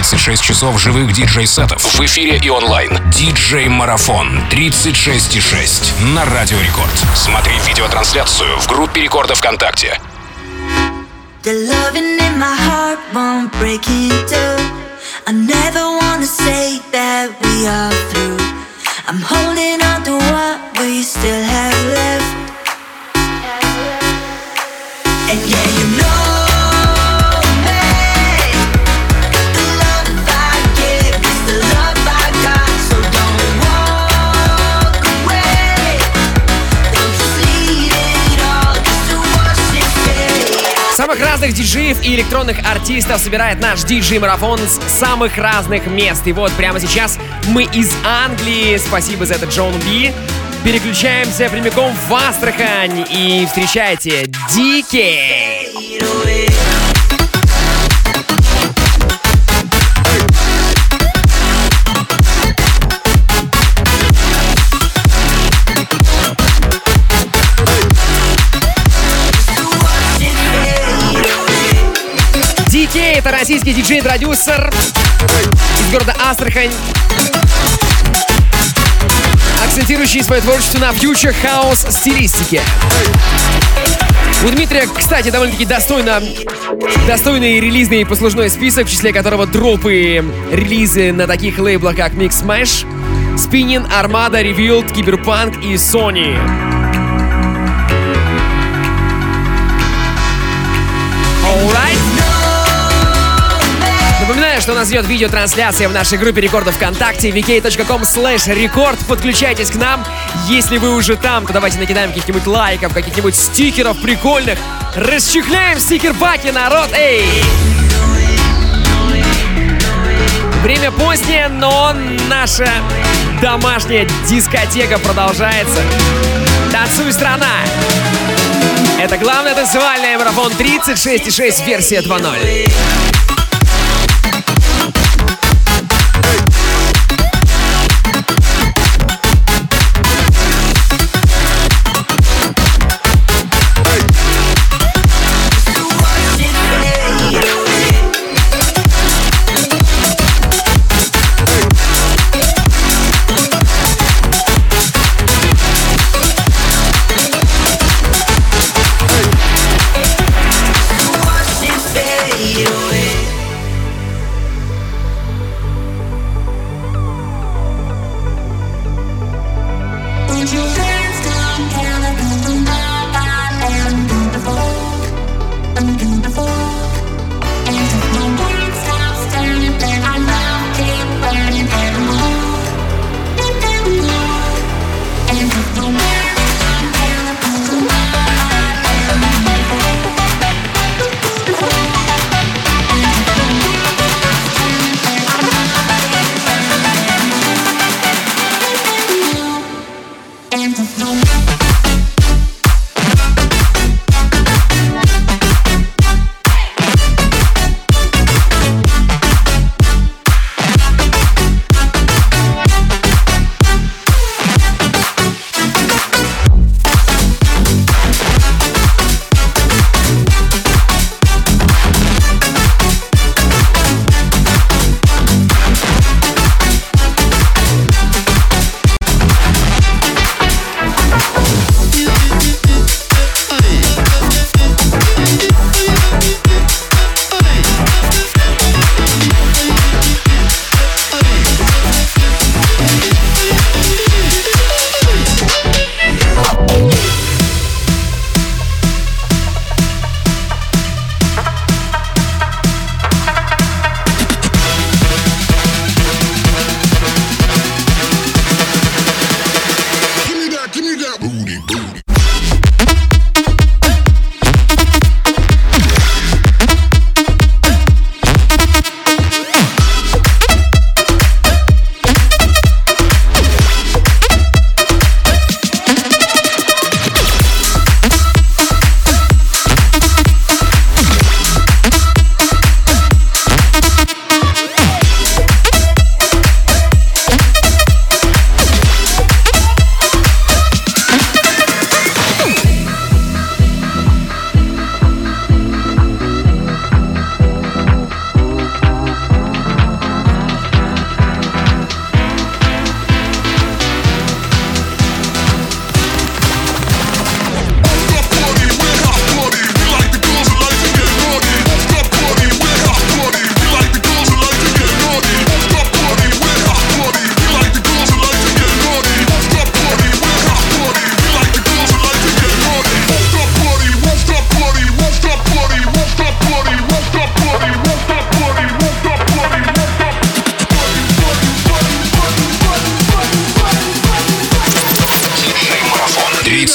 36 часов живых диджей-сетов в эфире и онлайн. Диджей-марафон 36,6 на Радио Рекорд. Смотри видеотрансляцию в группе Рекорда ВКонтакте. The loving in my heart won't break I never wanna say that we are through. I'm holding on to what we still have left. And yeah, you know. Самых разных диджеев и электронных артистов собирает наш диджей-марафон с самых разных мест. И вот прямо сейчас мы из Англии. Спасибо за это, Джон Би. Переключаемся прямиком в Астрахань и встречайте Дикей. Это российский диджей-продюсер из города Астрахань, акцентирующий свое творчество на фьючер хаус стилистике. У Дмитрия, кстати, довольно-таки достойно, достойный релизный послужной список, в числе которого дропы релизы на таких лейблах, как Mix Smash, Spinning, Armada, Revealed, Cyberpunk и Sony. Что нас идет видеотрансляция в нашей группе рекордов ВКонтакте vk.com slash рекорд. Подключайтесь к нам. Если вы уже там, то давайте накидаем каких-нибудь лайков, каких-нибудь стикеров прикольных. Расчехляем стикер-паки, народ! Эй! Время позднее, но наша домашняя дискотека продолжается. Танцуй, страна! Это главный танцевальный марафон 36,6 версия 2.0.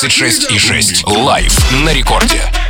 26,6. Лайв на рекорде.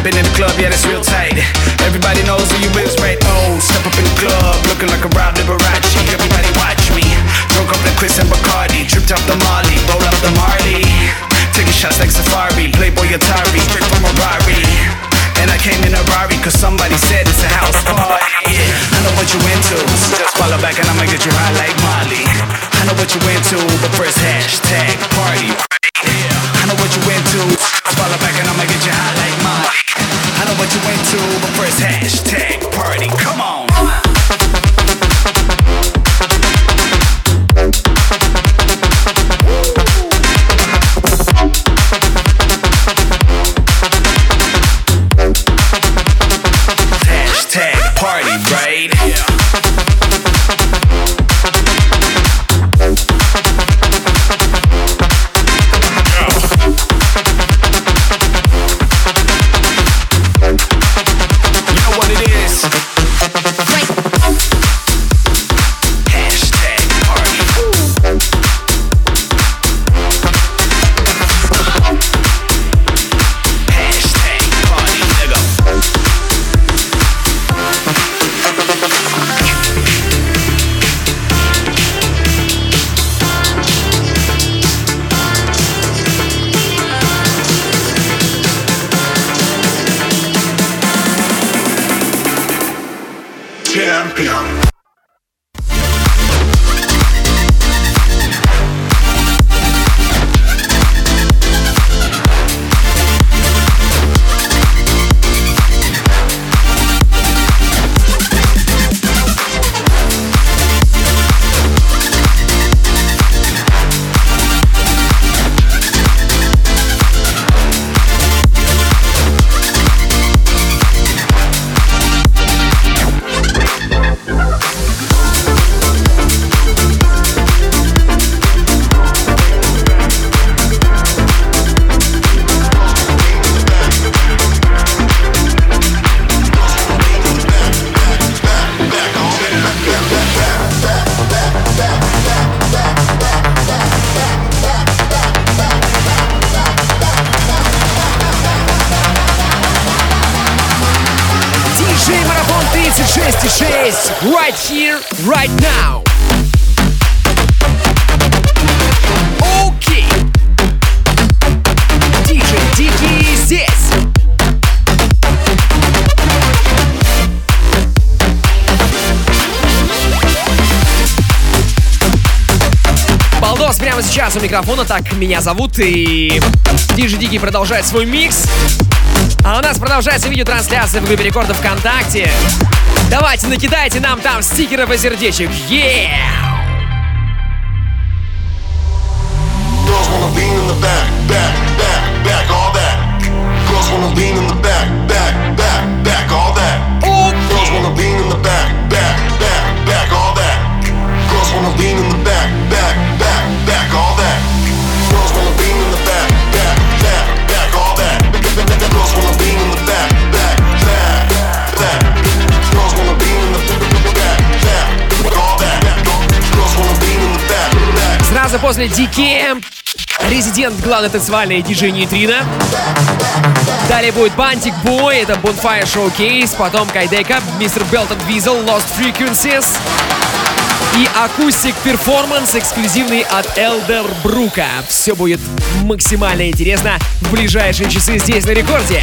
Been in the club, yeah, that's real tight. Everybody knows who you is, right? Oh, step up in the club, looking like a Rob Liberace. Everybody watch me. Drunk up the Chris and Bacardi, dripped up the Molly, rolled up the Marley. Taking shots like Safari, Playboy Atari, straight from a Rari. And I came in a Rari, cause somebody said it's a house party. I know what you into, so just follow back and I'ma get you high like Molly. I know what you into, but first hashtag party. I know what you into, so follow back and I'ma get you high like know what you went to? but first hashtag party. Come on. champion. микрофона. Так, меня зовут и... Диджи Дикий продолжает свой микс. А у нас продолжается видеотрансляция в группе рекордов ВКонтакте. Давайте накидайте нам там стикеров и сердечек. Yeah! После DKM Резидент, главный танцевальный диджей Нейтрино. Далее будет Бантик Бой, это Bonfire Showcase, потом Кайдека, Мистер Белтон Визел, Lost Frequencies и акустик перформанс эксклюзивный от Элдер Брука. Все будет максимально интересно в ближайшие часы здесь на рекорде.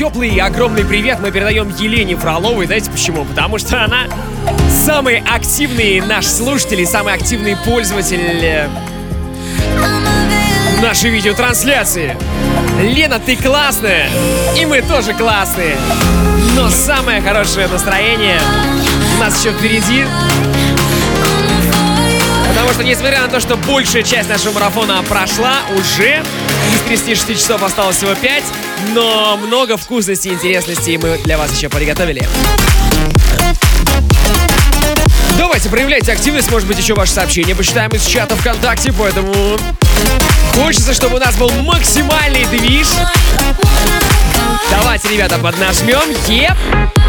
Теплый и огромный привет мы передаем Елене Фроловой. Знаете почему? Потому что она самый активный наш слушатель и самый активный пользователь э, нашей видеотрансляции. Лена, ты классная, и мы тоже классные. Но самое хорошее настроение у нас еще впереди. Потому что, несмотря на то, что большая часть нашего марафона прошла уже, из 36 часов осталось всего 5, но много вкусностей и интересностей мы для вас еще приготовили. Давайте, проявляйте активность, может быть, еще ваше сообщение почитаем из чата ВКонтакте, поэтому хочется, чтобы у нас был максимальный движ. Давайте, ребята, поднажмем. Еп! you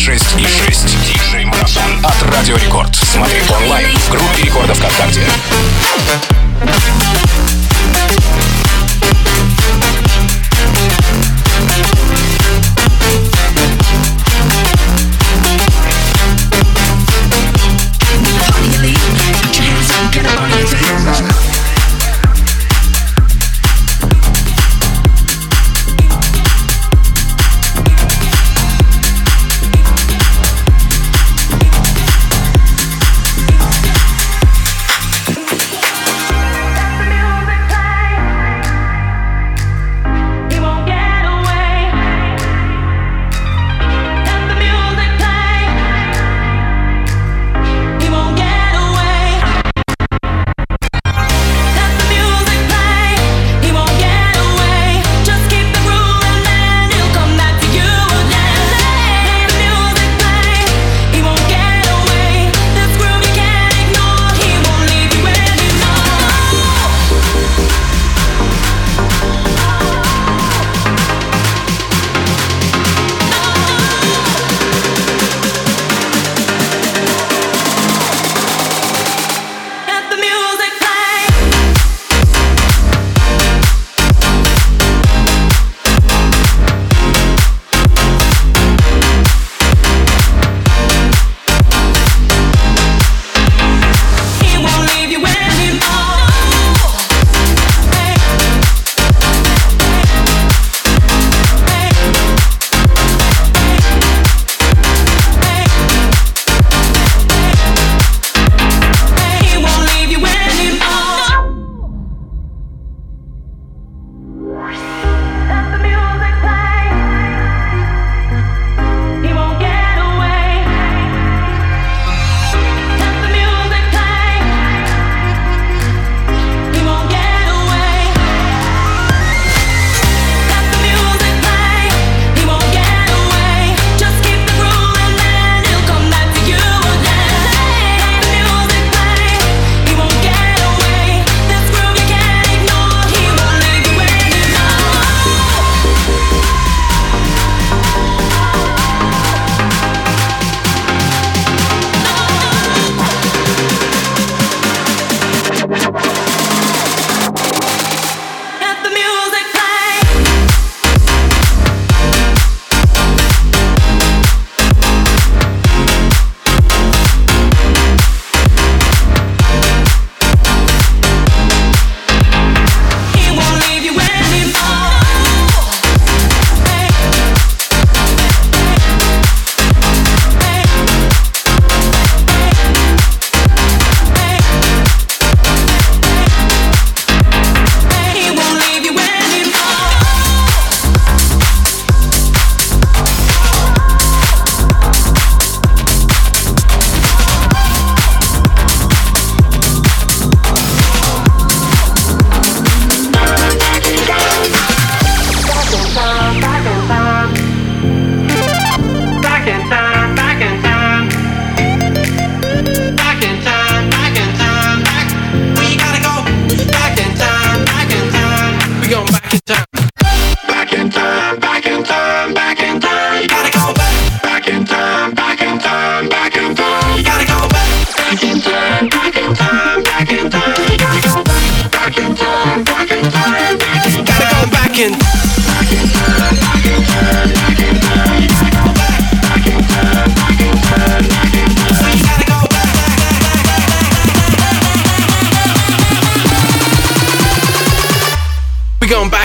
96,6. Диджей Марафон от Радио Рекорд. Смотри онлайн в группе Рекордов ВКонтакте.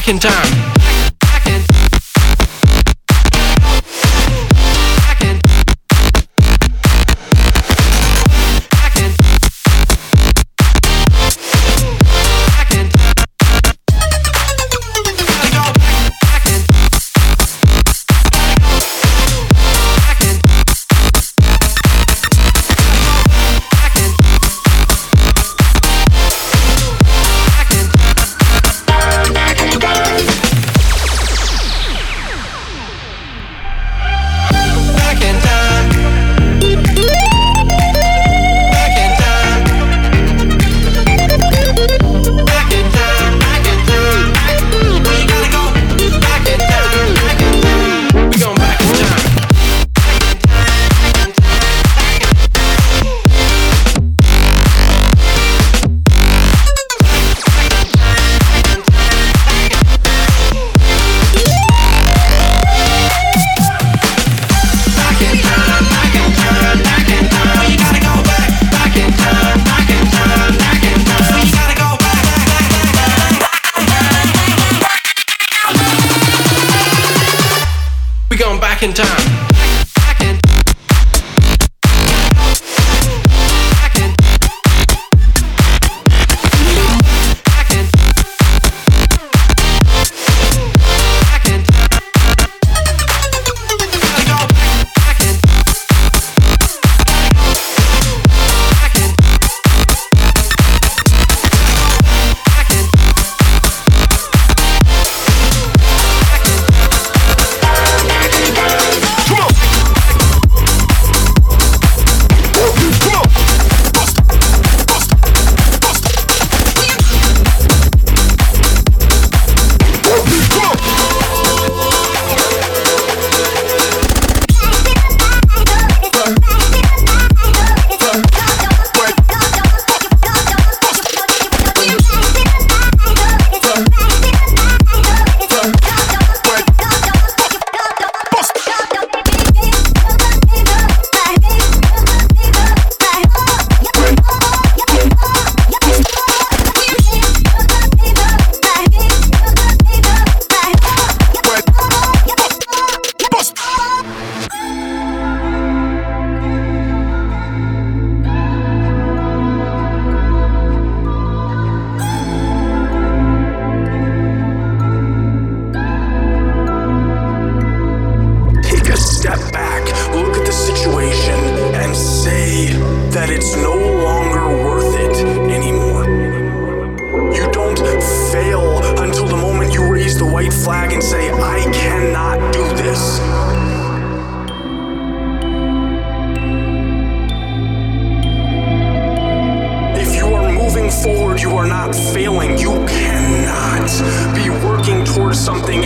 back in time. not failing. You cannot be working towards something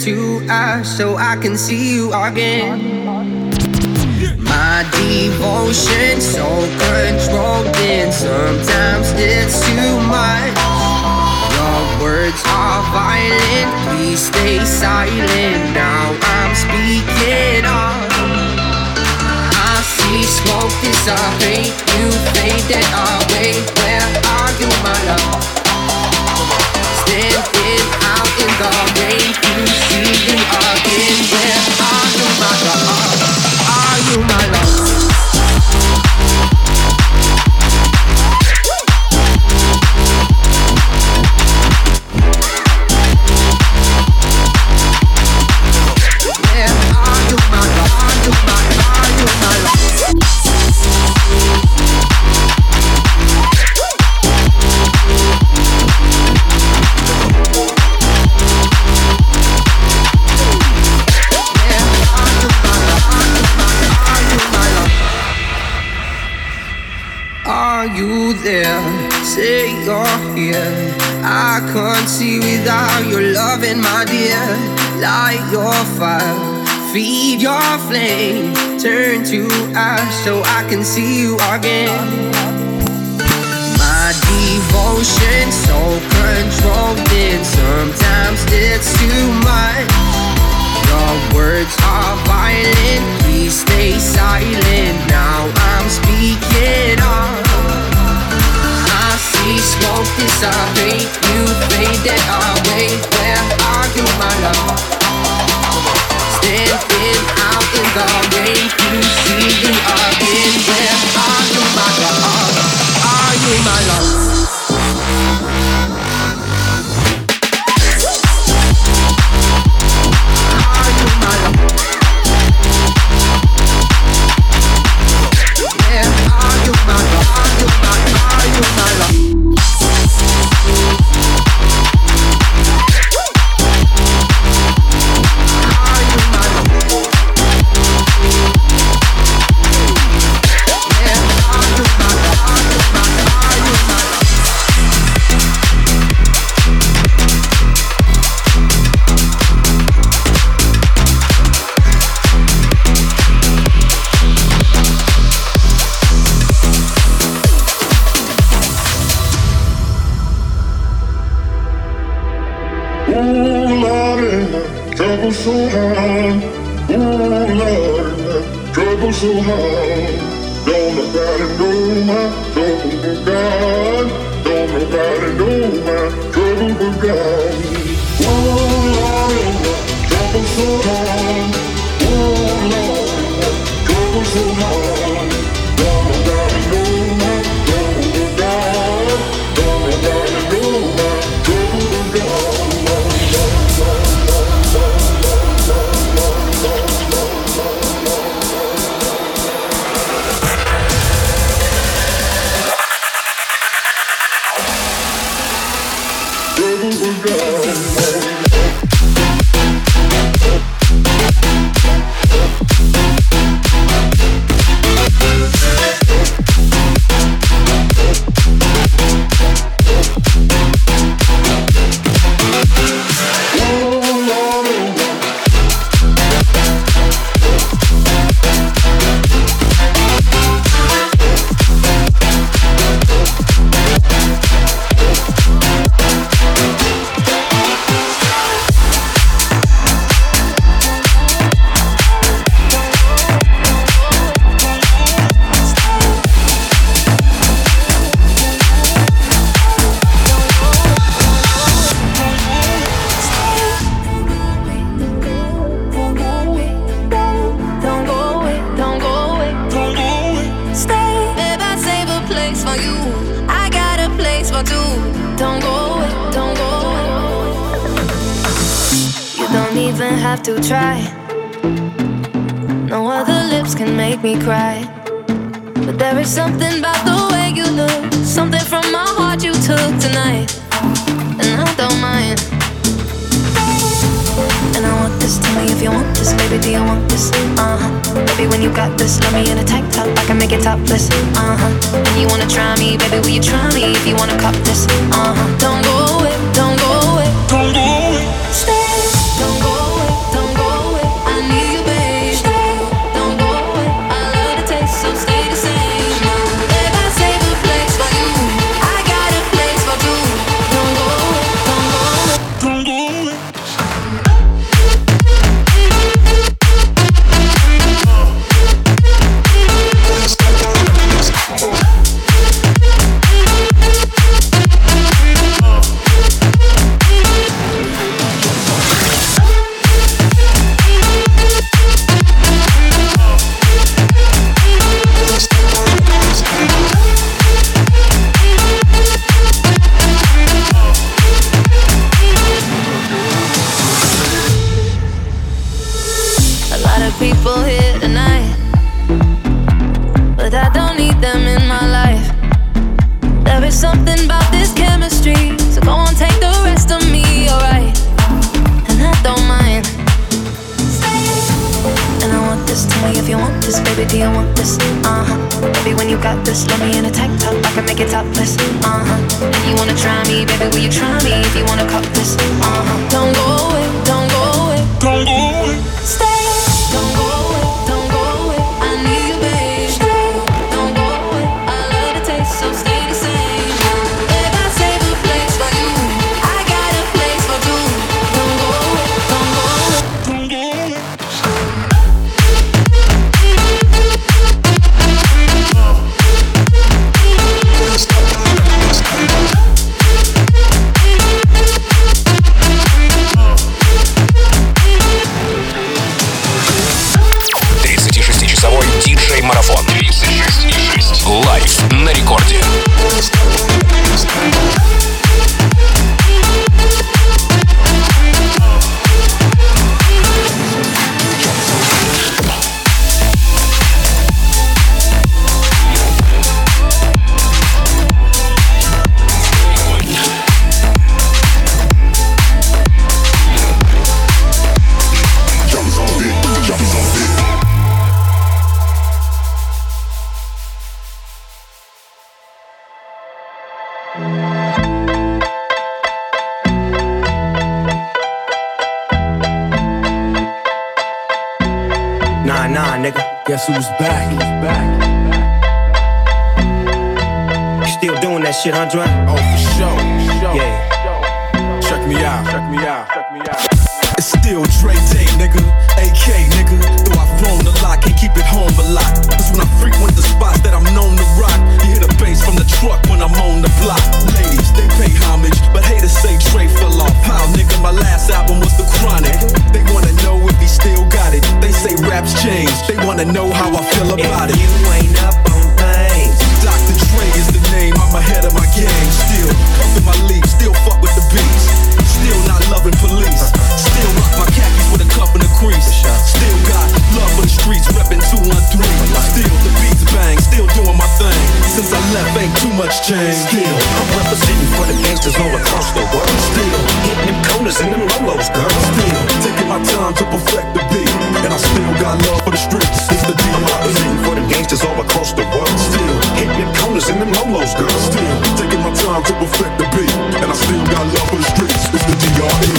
to ash so I can see you again. My devotion so controlled, and sometimes it's too much. Your words are violent, please stay silent. Now I'm speaking up I see smoke dissipate You faded away Where are you, my love? Standing you my love? Are you my love? Your fire, feed your flame. Turn to ash so I can see you again. My devotion so controlled, and sometimes it's too much. Your words are violent, please stay silent. Now I'm speaking up I see smoke dissipate You You see me again Where are you, my love? my love. Baby, you want this? Uh huh. Baby, when you got this, let me in a tank top, I can make it topless. Uh huh. And you wanna try me, baby, will you try me if you wanna cop this? Uh huh. Don't go away, don't go away, don't go away. Guess who's back? Still doing that shit, huh, Dre? Oh, for sure. Yeah. Check me out. Check me out. Check me out. It's still Dre Day, nigga. AK, nigga. Though I've grown a lot, can't keep it home a lot. Cause when I frequent the spots that I'm known to rock, the bass from the truck when I'm on the block. Ladies, they pay homage, but haters say Dre fell off. How, nigga? My last album was The Chronic. They wanna know if he still got it. They say raps change. They wanna know how I feel about it. You ain't up on things. Dr. Dre is the name, I'm ahead of my game. Still puffin' my leaf, still fuck with the beats. Still not loving police. Still rock my khakis with a cuff and a crease. Still got love for the streets, reppin' 213. Still the beats bang, still doing my thing. Since I left, ain't too much change. Still, I'm representing for the gangsters all across the world. still, Hitting them corners and them lolos, girl. still taking my time to perfect the beat. And I still got love for the streets. It's the I'm D.R.E. representing for the gangsters all across the world. Still, Hitting them corners and them lolos, girl. Still taking my time to perfect the beat, and I still got love for the streets. It's the DRE.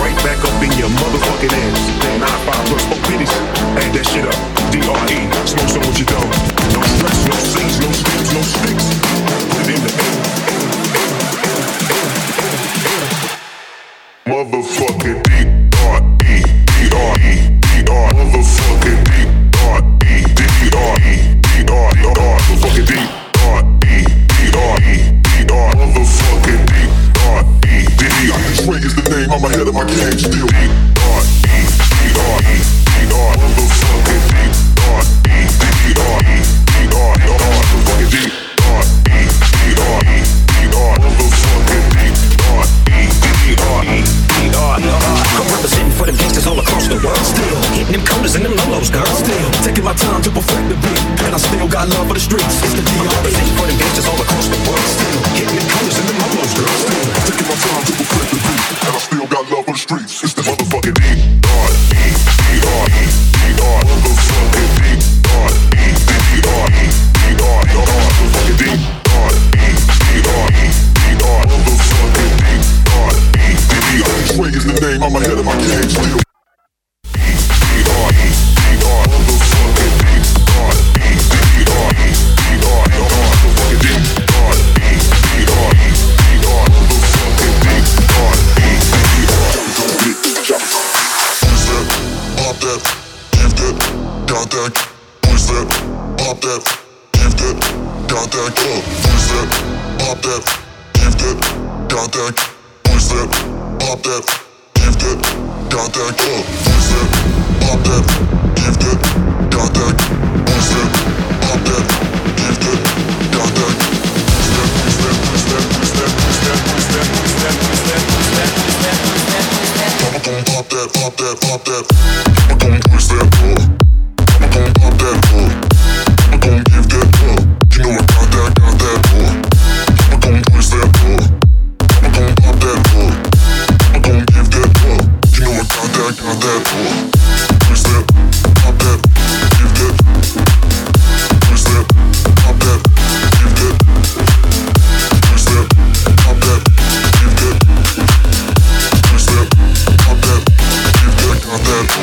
Right back up in your motherfucking ass. Then I Nine five plus four pennies. Add that shit up. D.R.E. Smoke some what you don't. No stress, no scenes, no stems, no sticks. Put it in the air. Motherfucking next the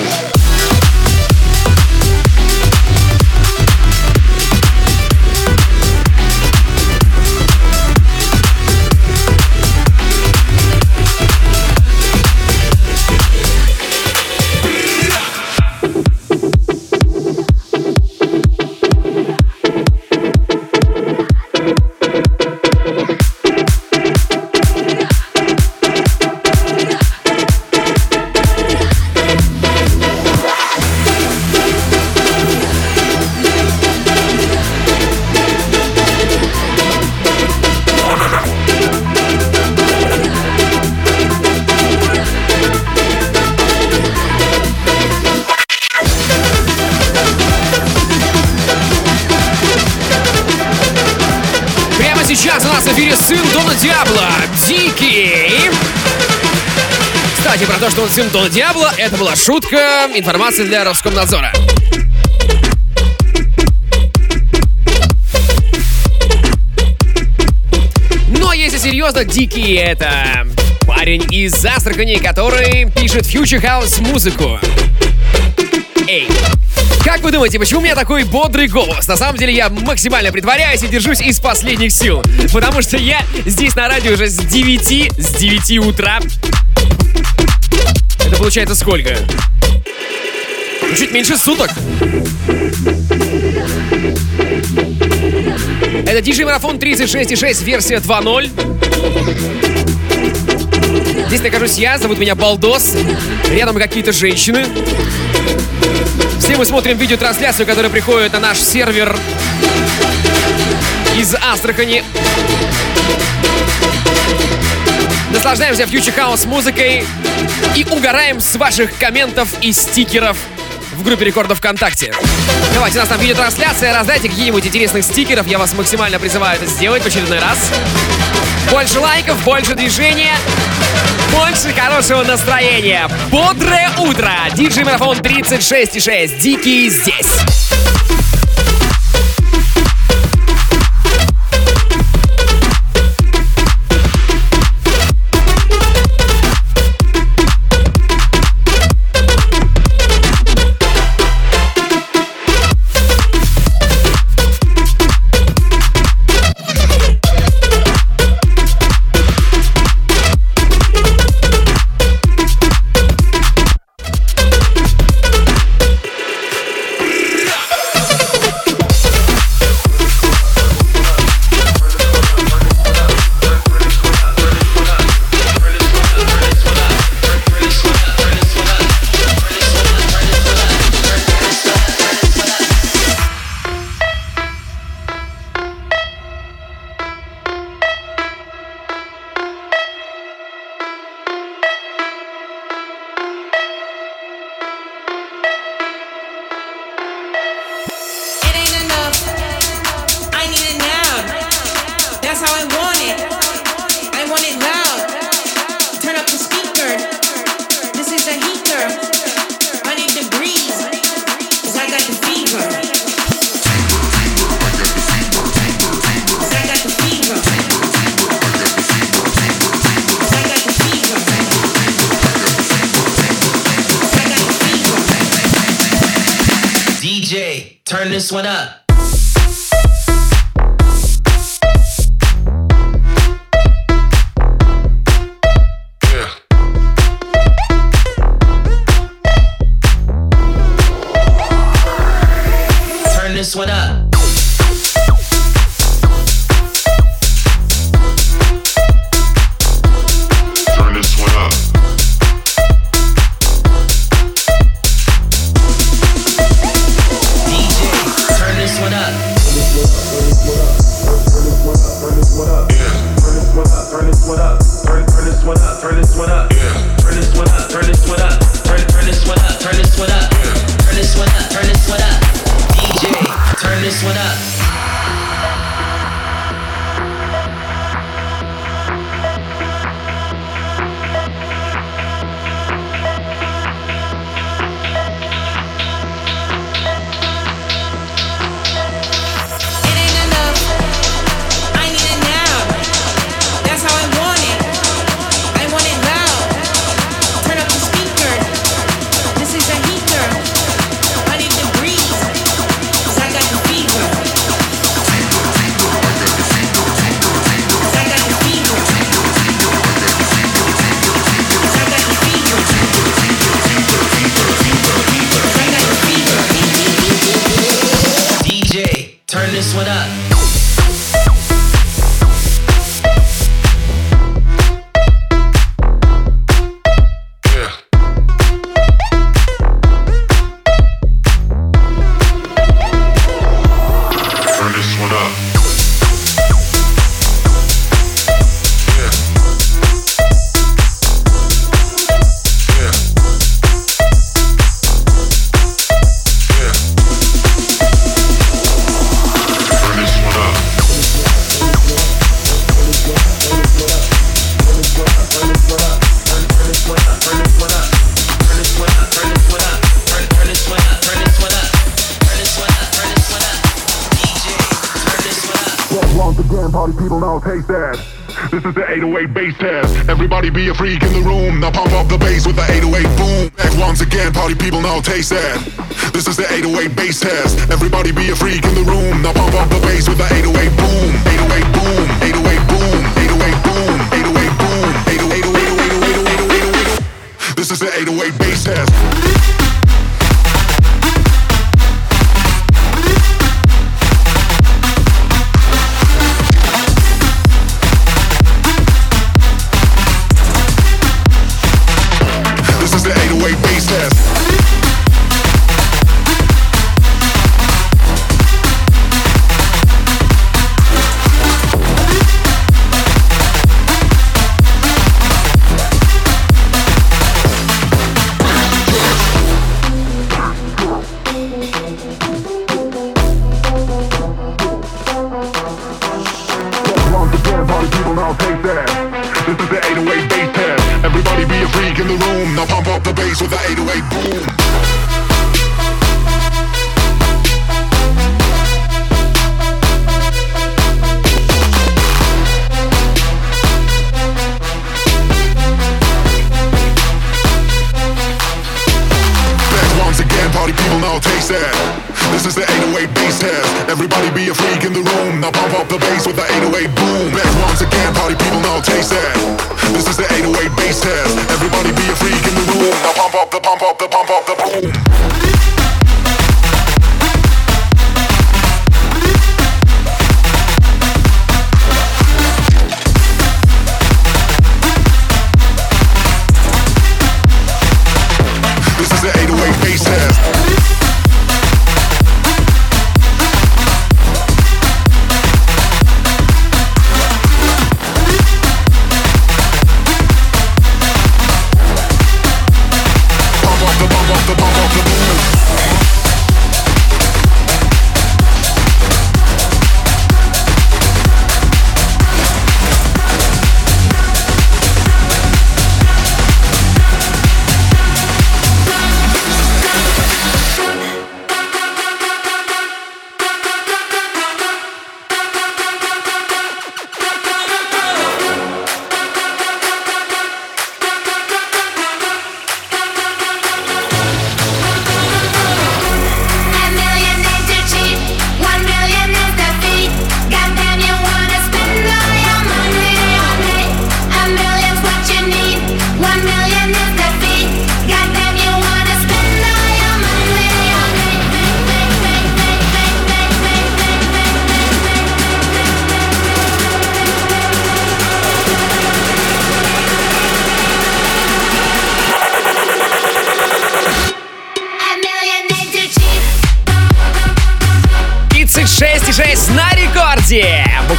Thank you. Это была шутка, информация для Роскомнадзора. Но если серьезно, Дикий это парень из Астрахани, который пишет фьючер хаус музыку. Эй, как вы думаете, почему у меня такой бодрый голос? На самом деле я максимально притворяюсь и держусь из последних сил. Потому что я здесь на радио уже с 9, с 9 утра. Получается сколько? Ну, чуть меньше суток. Это DJ Марафон 36.6, версия 2.0. Здесь нахожусь я, зовут меня Балдос. Рядом какие-то женщины. Все мы смотрим видеотрансляцию, которая приходит на наш сервер из Астрахани. Наслаждаемся future house музыкой и угораем с ваших комментов и стикеров в группе рекордов ВКонтакте. Давайте, у нас там видеотрансляция, раздайте какие-нибудь интересных стикеров, я вас максимально призываю это сделать в очередной раз. Больше лайков, больше движения, больше хорошего настроения. Бодрое утро! Диджей Марафон 36.6. Deekey здесь. DJ, turn this one up.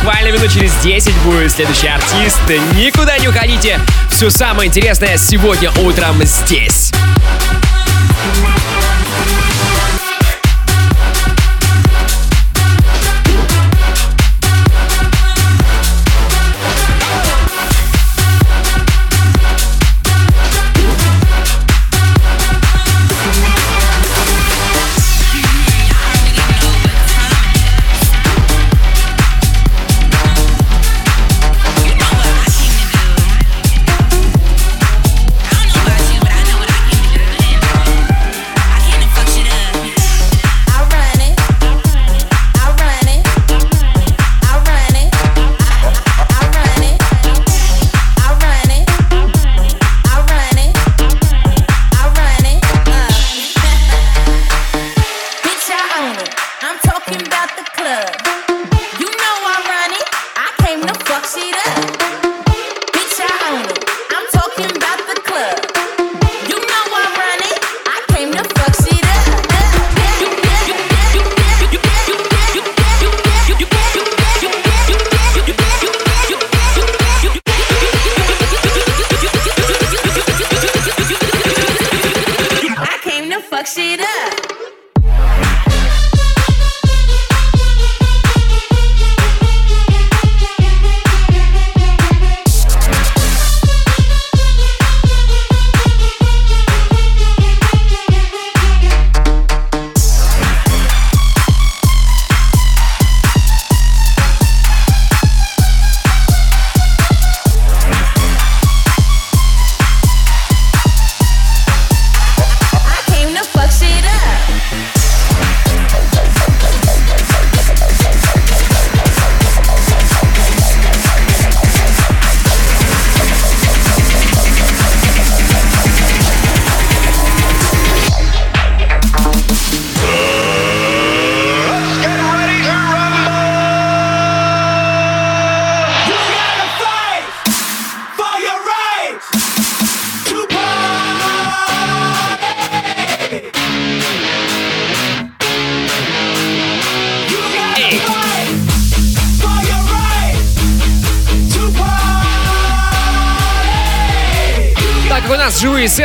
Буквально минут через 10 будет следующий артист. Никуда не уходите. Все самое интересное сегодня утром здесь.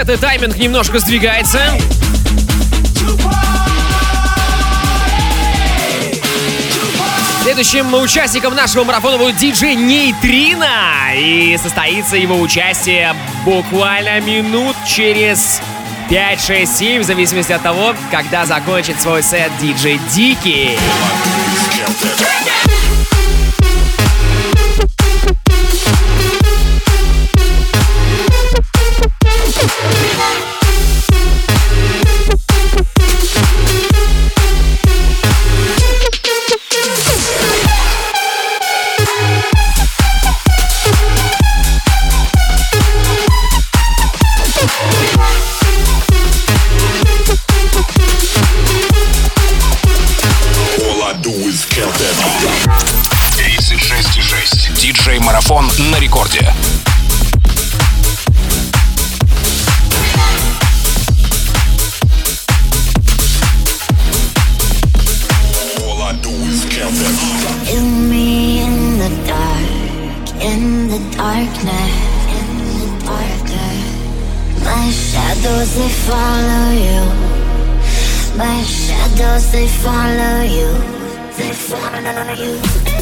Сеты, тайминг немножко сдвигается. Следующим участником нашего марафона будет диджей Нейтрина. И состоится его участие буквально минут через 5, 6, 7, в зависимости от того, когда закончит свой сет диджей Дикий. Марафон на рекорде. shadows they follow you. My shadows they follow you. They follow you.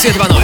Диджей Нитрина,